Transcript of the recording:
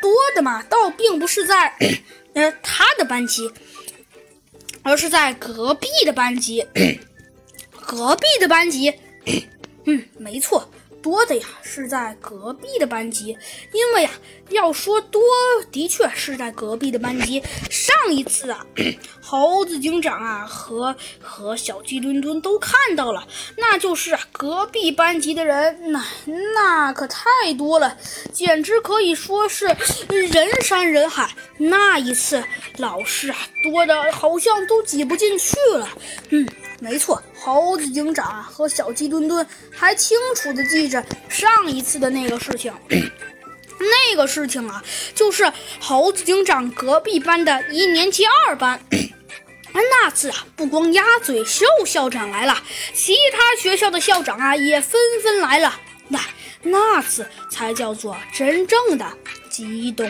多的嘛，倒并不是在 呃他的班级，而是在隔壁的班级。隔壁的班级，嗯，没错。多的呀，是在隔壁的班级，因为呀，要说多，的确是在隔壁的班级。上一次啊，猴子警长啊和和小鸡墩墩都看到了，那就是啊隔壁班级的人，那那可太多了，简直可以说是人山人海。那一次，老师啊多的好像都挤不进去了，嗯。没错，猴子警长和小鸡墩墩还清楚的记着上一次的那个事情。那个事情啊，就是猴子警长隔壁班的一年级二班。那次啊，不光鸭嘴兽校长来了，其他学校的校长啊也纷纷来了。那那次才叫做真正的激动。